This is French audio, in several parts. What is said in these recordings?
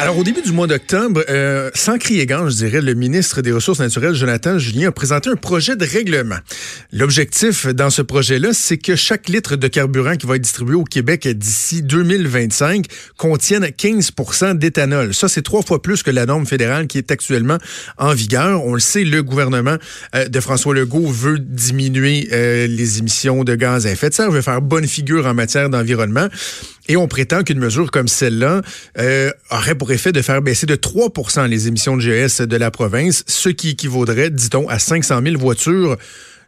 Alors, au début du mois d'octobre, euh, sans crier gant, je dirais, le ministre des Ressources naturelles, Jonathan Julien, a présenté un projet de règlement. L'objectif dans ce projet-là, c'est que chaque litre de carburant qui va être distribué au Québec d'ici 2025 contienne 15% d'éthanol. Ça, c'est trois fois plus que la norme fédérale qui est actuellement en vigueur. On le sait, le gouvernement euh, de François Legault veut diminuer euh, les émissions de gaz à effet de serre, veut faire bonne figure en matière d'environnement. Et on prétend qu'une mesure comme celle-là euh, aurait pour effet de faire baisser de 3% les émissions de GS de la province, ce qui équivaudrait, dit-on, à 500 000 voitures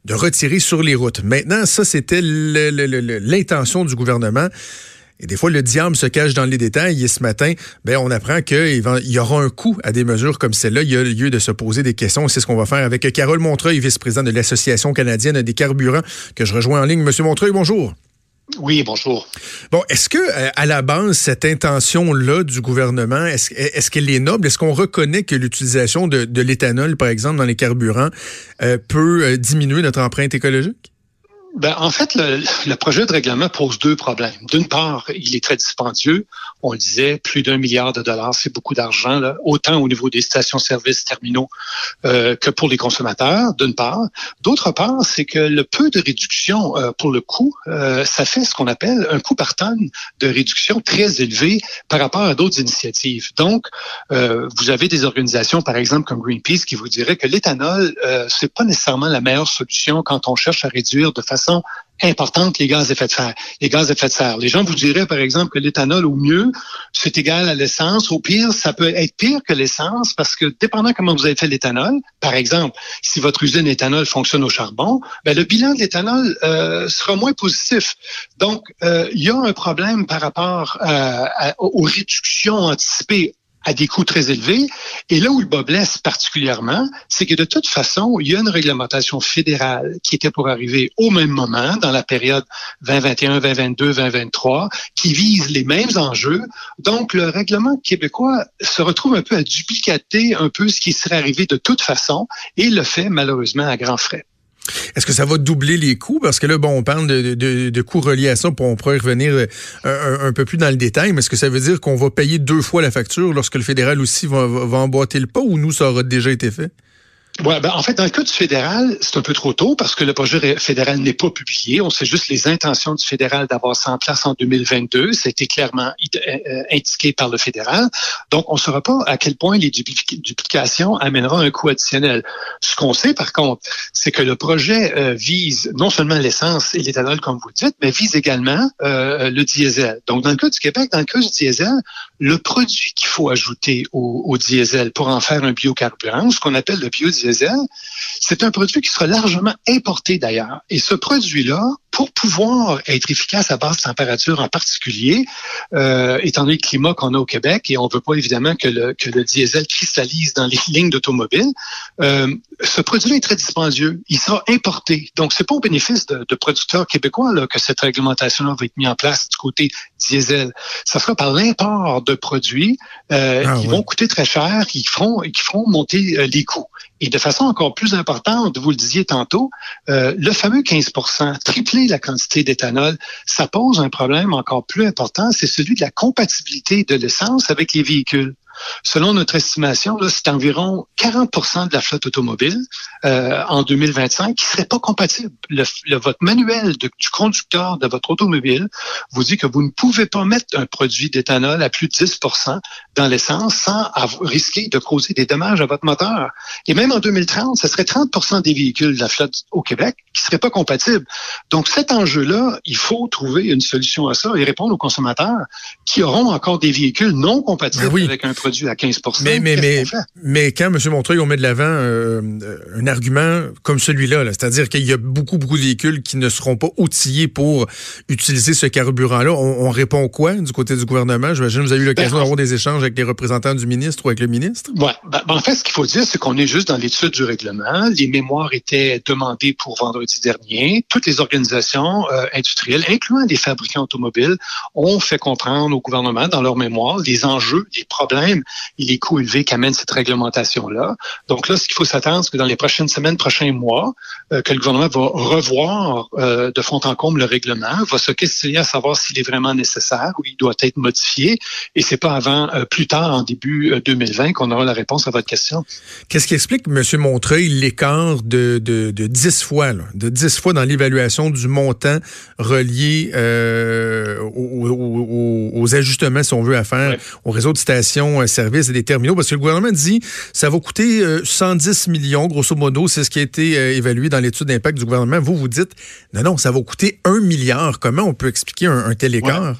de retirer sur les routes. Maintenant, ça, c'était l'intention du gouvernement. Et des fois, le diable se cache dans les détails. Et ce matin, ben, on apprend qu'il y aura un coût à des mesures comme celle-là. Il y a lieu de se poser des questions. C'est ce qu'on va faire avec Carole Montreuil, vice-présidente de l'Association canadienne des carburants, que je rejoins en ligne. Monsieur Montreuil, bonjour. Oui, bonjour. Bon, est-ce que euh, à la base cette intention-là du gouvernement, est-ce qu'elle est noble? Est-ce qu'on reconnaît que l'utilisation de, l'éthanol, par exemple, dans les carburants, euh, peut euh, diminuer notre empreinte écologique? Ben, en fait, le, projet de règlement pose deux problèmes. D'une part, il est très dispendieux. On le disait, plus d'un milliard de dollars, c'est beaucoup d'argent, autant au niveau des stations-service terminaux euh, que pour les consommateurs, d'une part. D'autre part, c'est que le peu de réduction euh, pour le coût, euh, ça fait ce qu'on appelle un coût par tonne de réduction très élevé par rapport à d'autres initiatives. Donc, vous avez des organisations, par exemple, comme Greenpeace, qui vous diraient que l'éthanol, c'est pas nécessairement la meilleure solution quand on cherche à réduire de façon importante les gaz à effet de serre. Les gaz à effet de serre. Les gens vous diraient, par exemple, que l'éthanol, au mieux, c'est égal à l'essence. Au pire, ça peut être pire que l'essence parce que, dépendant comment vous avez fait l'éthanol, par exemple, si votre usine éthanol fonctionne au charbon, ben, le bilan de l'éthanol euh, sera moins positif. Donc, euh, il y a un problème par rapport euh, aux réductions anticipées à des coûts très élevés. Et là où le bas blesse particulièrement, c'est que de toute façon, il y a une réglementation fédérale qui était pour arriver au même moment, dans la période 2021, 2022, 2023, qui vise les mêmes enjeux. Donc, le règlement québécois se retrouve un peu à duplicater un peu ce qui serait arrivé de toute façon et le fait malheureusement à grands frais. Est-ce que ça va doubler les coûts? Parce que là, bon, on parle de, coûts reliés à ça, pour on pourrait revenir euh, un, peu plus dans le détail, mais est-ce que ça veut dire qu'on va payer deux fois la facture lorsque le fédéral aussi va, va emboîter le pas ou nous, ça aura déjà été fait? Ouais, ben, en fait, dans le cas du fédéral, c'est un peu trop tôt parce que le projet fédéral n'est pas publié. On sait juste les intentions du fédéral d'avoir ça en place en 2022. Ça a été clairement euh, euh, indiqué par le fédéral. Donc, on ne saura pas à quel point les duplications amèneront un coût additionnel. Ce qu'on sait, par contre, c'est que le projet euh, vise non seulement l'essence et l'éthanol, comme vous dites, mais vise également le diesel. Donc, dans le cas du Québec, dans le cas du diesel, le produit qu'il faut ajouter au diesel pour en faire un biocarburant, ce qu'on appelle le biodiesel, c'est un produit qui sera largement importé d'ailleurs. Et ce produit-là, pour pouvoir être efficace à basse température en particulier, euh, étant donné le climat qu'on a au Québec, et on ne veut pas évidemment que le, diesel cristallise dans les lignes d'automobile, euh, ce produit-là est très dispendieux. Il sera importé. Donc, c'est pas au bénéfice de, producteurs québécois que cette réglementation-là va être mise en place du côté diesel. Ça sera par l'import de produits euh, ah qui vont coûter très cher, qui feront, qui feront monter euh, les coûts. Et de façon encore plus importante, vous le disiez tantôt, euh, le fameux 15% tripler la quantité d'éthanol, ça pose un problème encore plus important, c'est celui de la compatibilité de l'essence avec les véhicules. Selon notre estimation, c'est environ 40% de la flotte automobile euh, en 2025 qui serait pas compatible. Le, votre manuel du conducteur de votre automobile vous dit que vous ne pouvez pas mettre un produit d'éthanol à plus de 10% dans l'essence sans risquer de causer des dommages à votre moteur. Et même en 2030, ce serait 30% des véhicules de la flotte au Québec qui seraient pas compatibles. Donc cet enjeu-là, il faut trouver une solution à ça et répondre aux consommateurs qui auront encore des véhicules non compatibles ben avec un produit à 15 Mais, mais, mais, mais quand, M. Montreuil, on met de l'avant euh, un argument comme celui-là, -là, c'est à dire qu'il y a beaucoup, beaucoup de véhicules qui ne seront pas outillés pour utiliser ce carburant-là, on, répond quoi du côté du gouvernement? J'imagine que vous avez eu l'occasion ben, d'avoir des échanges avec les représentants du ministre ou avec le ministre? Ouais, ben, ben, en fait, ce qu'il faut dire, c'est qu'on est juste dans l'étude du règlement. Les mémoires étaient demandées pour vendredi dernier. Toutes les organisations euh, industrielles, incluant les fabricants automobiles, ont fait comprendre au gouvernement dans leurs mémoires les enjeux, les problèmes et les coûts élevés qu'amène cette réglementation-là. Donc là, ce qu'il faut s'attendre, c'est que dans les prochaines semaines, prochains mois, euh, que le gouvernement va revoir euh, de fond en comble le règlement, va se questionner à savoir s'il est vraiment nécessaire ou il doit être modifié. Et c'est pas avant euh, plus tard, en début 2020, qu'on aura la réponse à votre question. Qu'est-ce qui explique, M. Montreuil, l'écart de, de, de 10 fois, là, de 10 fois dans l'évaluation du montant relié aux, aux, ajustements, si on veut, à faire au réseau de stations, services et des terminaux? Parce que le gouvernement dit ça va coûter 110 millions, grosso modo, c'est ce qui a été évalué dans l'étude d'impact du gouvernement. Vous, vous dites, non, non, ça va coûter un milliard. Comment on peut expliquer un, tel écart?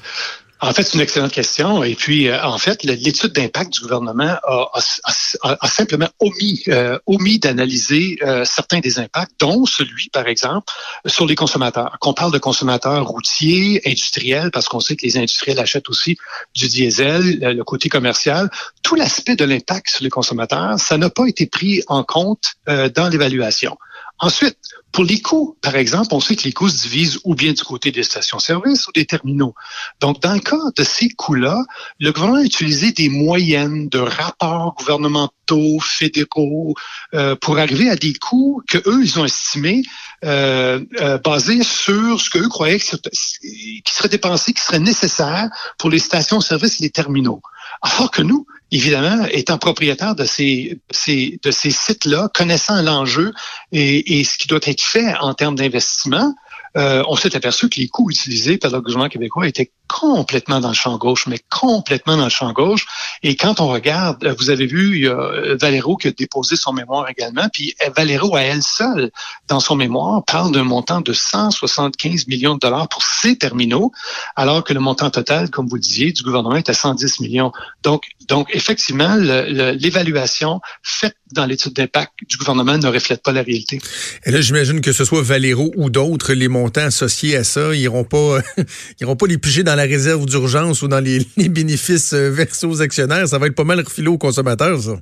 En fait, c'est une excellente question. Et puis, euh, en fait, l'étude d'impact du gouvernement a, simplement omis, euh, omis d'analyser euh, certains des impacts, dont celui, par exemple, sur les consommateurs. Qu'on parle de consommateurs routiers, industriels, parce qu'on sait que les industriels achètent aussi du diesel, le côté commercial. Tout l'aspect de l'impact sur les consommateurs, ça n'a pas été pris en compte dans l'évaluation. Ensuite, pour les coûts, par exemple, on sait que les coûts se divisent ou bien du côté des stations-service ou des terminaux. Donc, dans le cas de ces coûts-là, le gouvernement a utilisé des moyennes de rapports gouvernementaux, fédéraux, euh, pour arriver à des coûts que eux ils ont estimés euh, euh, basés sur ce qu'eux croyaient qui serait dépensé, qui serait nécessaire pour les stations-service et les terminaux. Alors que nous, évidemment, étant propriétaire de ces, sites-là, connaissant l'enjeu et, ce qui doit être fait en termes d'investissement, euh, on s'est aperçu que les coûts utilisés par le gouvernement québécois étaient complètement dans le champ gauche, mais complètement dans le champ gauche. Et quand on regarde, vous avez vu, il y a Valero qui a déposé son mémoire également, puis Valero à elle seule, dans son mémoire, parle d'un montant de 175 millions de dollars pour ses terminaux, alors que le montant total, comme vous le disiez, du gouvernement est à 110 millions. Donc, donc effectivement, l'évaluation faite dans l'étude d'impact du gouvernement ne reflète pas la réalité. Et là, j'imagine que ce soit Valero ou d'autres, les montants associés à ça, ils n'iront pas, pas les piger dans la réserve d'urgence ou dans les, les bénéfices euh, versés aux actionnaires. Ça va être pas mal refilé aux consommateurs, ça.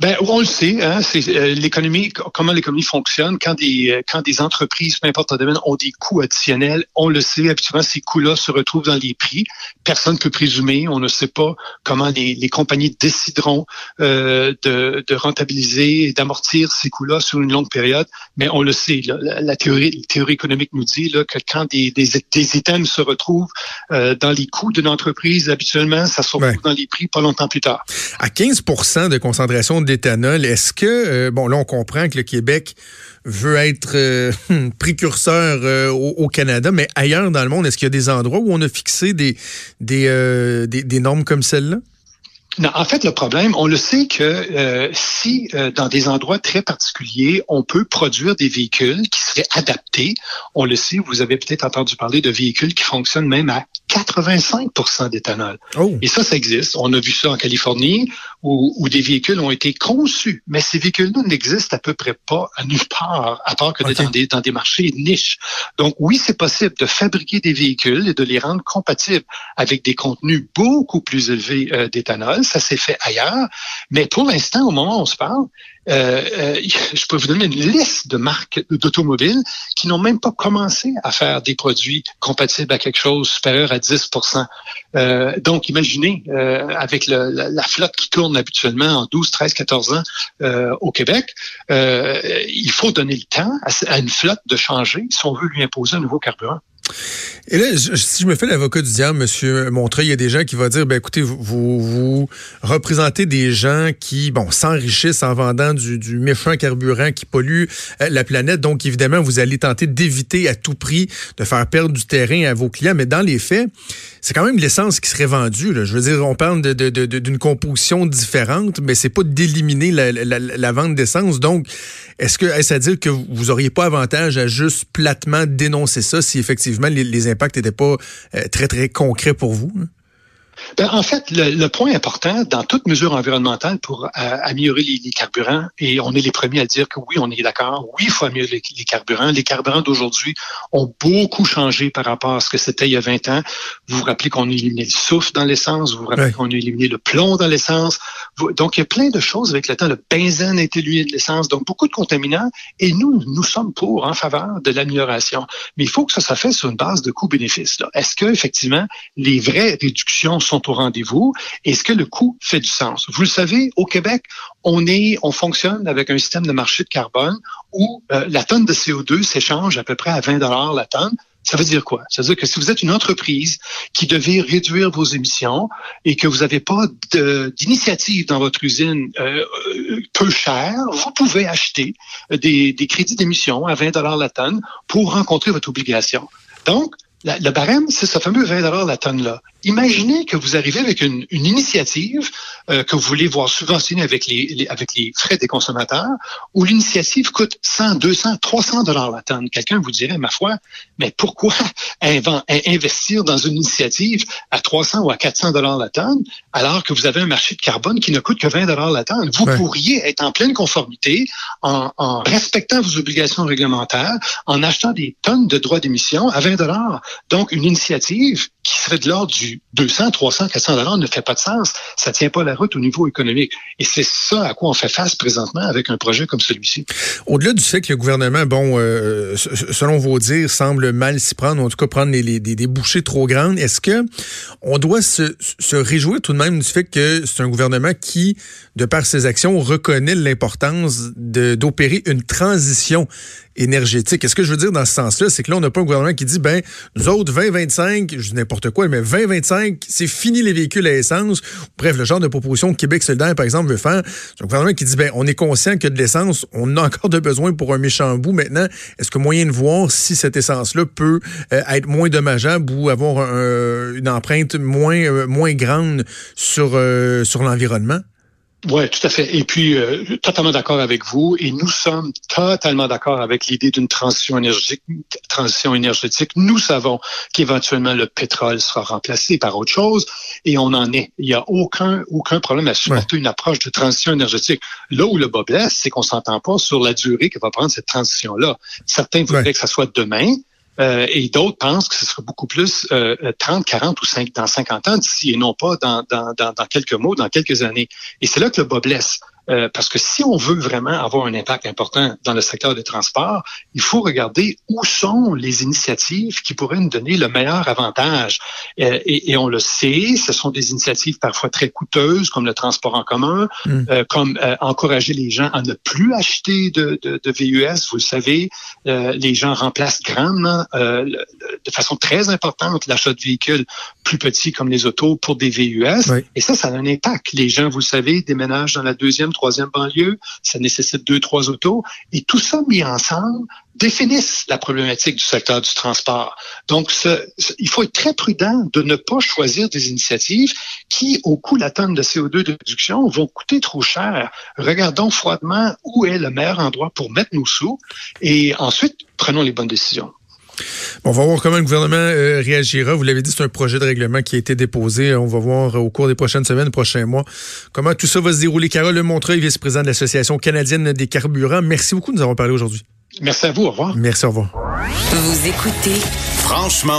Ben, on le sait, hein, c'est euh, l'économie, comment l'économie fonctionne. Quand des, euh, quand des entreprises, peu importe le domaine, ont des coûts additionnels, on le sait, habituellement, ces coûts-là se retrouvent dans les prix. Personne ne peut présumer, on ne sait pas comment les, les compagnies décideront euh, de, de, rentabiliser et d'amortir ces coûts-là sur une longue période, mais on le sait. la, théorie, la théorie économique nous dit là, que quand des, des, des items se retrouvent euh, dans les coûts d'une entreprise, habituellement, ça se retrouve dans les prix pas longtemps plus tard. À 15 de concentration d'éthanol. Est-ce que, euh, bon, là, on comprend que le Québec veut être euh, précurseur euh, au, Canada, mais ailleurs dans le monde, est-ce qu'il y a des endroits où on a fixé des, des, des, normes comme celle-là? Non, en fait, le problème, on le sait que si dans des endroits très particuliers, on peut produire des véhicules qui seraient adaptés, on le sait, vous avez peut-être entendu parler de véhicules qui fonctionnent même à 85% d'éthanol. Oh. Et ça, ça existe. On a vu ça en Californie où, où des véhicules ont été conçus, mais ces véhicules-là n'existent à peu près pas à nulle part, à part que dans, des, dans des marchés niches. Donc oui, c'est possible de fabriquer des véhicules et de les rendre compatibles avec des contenus beaucoup plus élevés euh, d'éthanol. Ça s'est fait ailleurs. Mais pour l'instant, au moment où on se parle, je peux vous donner une liste de marques d'automobiles qui n'ont même pas commencé à faire des produits compatibles à quelque chose supérieur à 10% euh, Donc, imaginez, euh, avec la, flotte qui tourne habituellement en 12, 13, 14 ans euh, au Québec, il faut donner le temps à une flotte de changer si on veut lui imposer un nouveau carburant. Et là, si je me fais l'avocat du diable, Monsieur Montreuil, il y a des gens qui vont dire, ben écoutez, vous, vous représentez des gens qui, bon, s'enrichissent en vendant du, méchant carburant qui pollue euh, la planète. Donc, évidemment, vous allez tenter d'éviter à tout prix de faire perdre du terrain à vos clients. Mais dans les faits, c'est quand même l'essence qui serait vendue. Je veux dire, on parle d'une de, composition différente, mais c'est pas d'éliminer la, vente d'essence. Donc, est-ce que est-ce à dire que vous auriez pas avantage à juste platement dénoncer ça si effectivement les, les impacts n'étaient pas euh, très, très concrets pour vous? Ben, en fait, le, point important dans toute mesure environnementale pour euh, améliorer les, carburants, et on est les premiers à dire que oui, on est d'accord, oui, il faut améliorer les, carburants. Les carburants d'aujourd'hui ont beaucoup changé par rapport à ce que c'était il y a 20 ans. Vous vous rappelez qu'on a éliminé le soufre dans l'essence, vous vous rappelez qu'on a éliminé le plomb dans l'essence. Donc, il y a plein de choses avec le temps. Le benzène a été éliminé de l'essence, donc beaucoup de contaminants, et nous, nous sommes pour, en faveur de l'amélioration. Mais il faut que ça soit fait sur une base de coût-bénéfice. Est-ce que effectivement les vraies réductions sont au rendez-vous? Est-ce que le coût fait du sens? Vous le savez, au Québec, on est, on fonctionne avec un système de marché de carbone où euh, la tonne de CO2 s'échange à peu près à 20 dollars la tonne. Ça veut dire quoi? Ça veut dire que si vous êtes une entreprise qui devait réduire vos émissions et que vous n'avez pas d'initiative dans votre usine euh, euh, peu chère, vous pouvez acheter des, des crédits d'émission à 20 dollars la tonne pour rencontrer votre obligation. Donc, le barème, c'est ce fameux 20 la tonne-là. Imaginez que vous arrivez avec une, initiative euh, que vous voulez voir subventionnée avec les, avec les frais des consommateurs, où l'initiative coûte 100, 200, 300 dollars la tonne. Quelqu'un vous dirait, ma foi, mais pourquoi investir dans une initiative à 300 ou à 400 dollars la tonne, alors que vous avez un marché de carbone qui ne coûte que 20 dollars la tonne? Vous pourriez être en pleine conformité en, en respectant vos obligations réglementaires, en achetant des tonnes de droits d'émission à 20 dollars. Donc, une initiative qui serait de l'ordre du 200, 300, 400 dollars ne fait pas de sens. Ça tient pas la route au niveau économique. Et c'est ça à quoi on fait face présentement avec un projet comme celui-ci. Au-delà du fait que le gouvernement, bon, euh, selon vos dires, semble mal s'y prendre, en tout cas prendre des, bouchées trop grandes, est-ce que on doit se, se réjouir tout de même du fait que c'est un gouvernement qui, de par ses actions, reconnaît l'importance d'opérer une transition énergétique. Est-ce que je veux dire dans ce sens-là, c'est que là, on n'a pas un gouvernement qui dit, ben, nous autres, 2025, je dis n'importe quoi, mais 2025, c'est fini les véhicules à essence. Bref, le genre de proposition que Québec solidaire, par exemple, veut faire. C'est un gouvernement qui dit, ben, on est conscient que de l'essence, on a encore de besoin pour un méchant bout. Maintenant, est-ce que moyen de voir si cette essence-là peut euh, être moins dommageable ou avoir une empreinte moins, euh, moins grande sur, euh, sur l'environnement? Oui, tout à fait. Et puis, euh, totalement d'accord avec vous. Et nous sommes totalement d'accord avec l'idée d'une transition énergétique. Transition énergétique. Nous savons qu'éventuellement le pétrole sera remplacé par autre chose, et on en est. Il n'y a aucun aucun problème à supporter une approche de transition énergétique. Là où le bas blesse, c'est qu'on s'entend pas sur la durée que va prendre cette transition-là. Certains voudraient que ça soit demain. Euh, et d'autres pensent que ce sera beaucoup plus euh, 30, 40 ou 5, dans 50 ans d'ici et non pas dans, dans, dans, dans quelques mois, dans quelques années. Et c'est là que le bas blesse. Euh, parce que si on veut vraiment avoir un impact important dans le secteur des transports, il faut regarder où sont les initiatives qui pourraient nous donner le meilleur avantage. Euh, et, et, on le sait, ce sont des initiatives parfois très coûteuses, comme le transport en commun, mm. euh, comme encourager les gens à ne plus acheter de, de, de VUS. Vous le savez, les gens remplacent grandement, de façon très importante, l'achat de véhicules plus petits comme les autos pour des VUS. Et ça, ça a un impact. Les gens, vous le savez, déménagent dans la deuxième, troisième banlieue, ça nécessite deux, trois autos, et tout ça mis ensemble définissent la problématique du secteur du transport. Donc, il faut être très prudent de ne pas choisir des initiatives qui, au coût la tonne de CO2 de réduction, vont coûter trop cher. Regardons froidement où est le meilleur endroit pour mettre nos sous et ensuite prenons les bonnes décisions on va voir comment le gouvernement euh, réagira. Vous l'avez dit, c'est un projet de règlement qui a été déposé. On va voir au cours des prochaines semaines, prochains mois, comment tout ça va se dérouler. Carole Montreuil, vice-président de l'Association canadienne des carburants. Merci beaucoup de nous avoir parlé aujourd'hui. Merci à vous. Au revoir. Merci, au revoir. Vous écoutez Franchement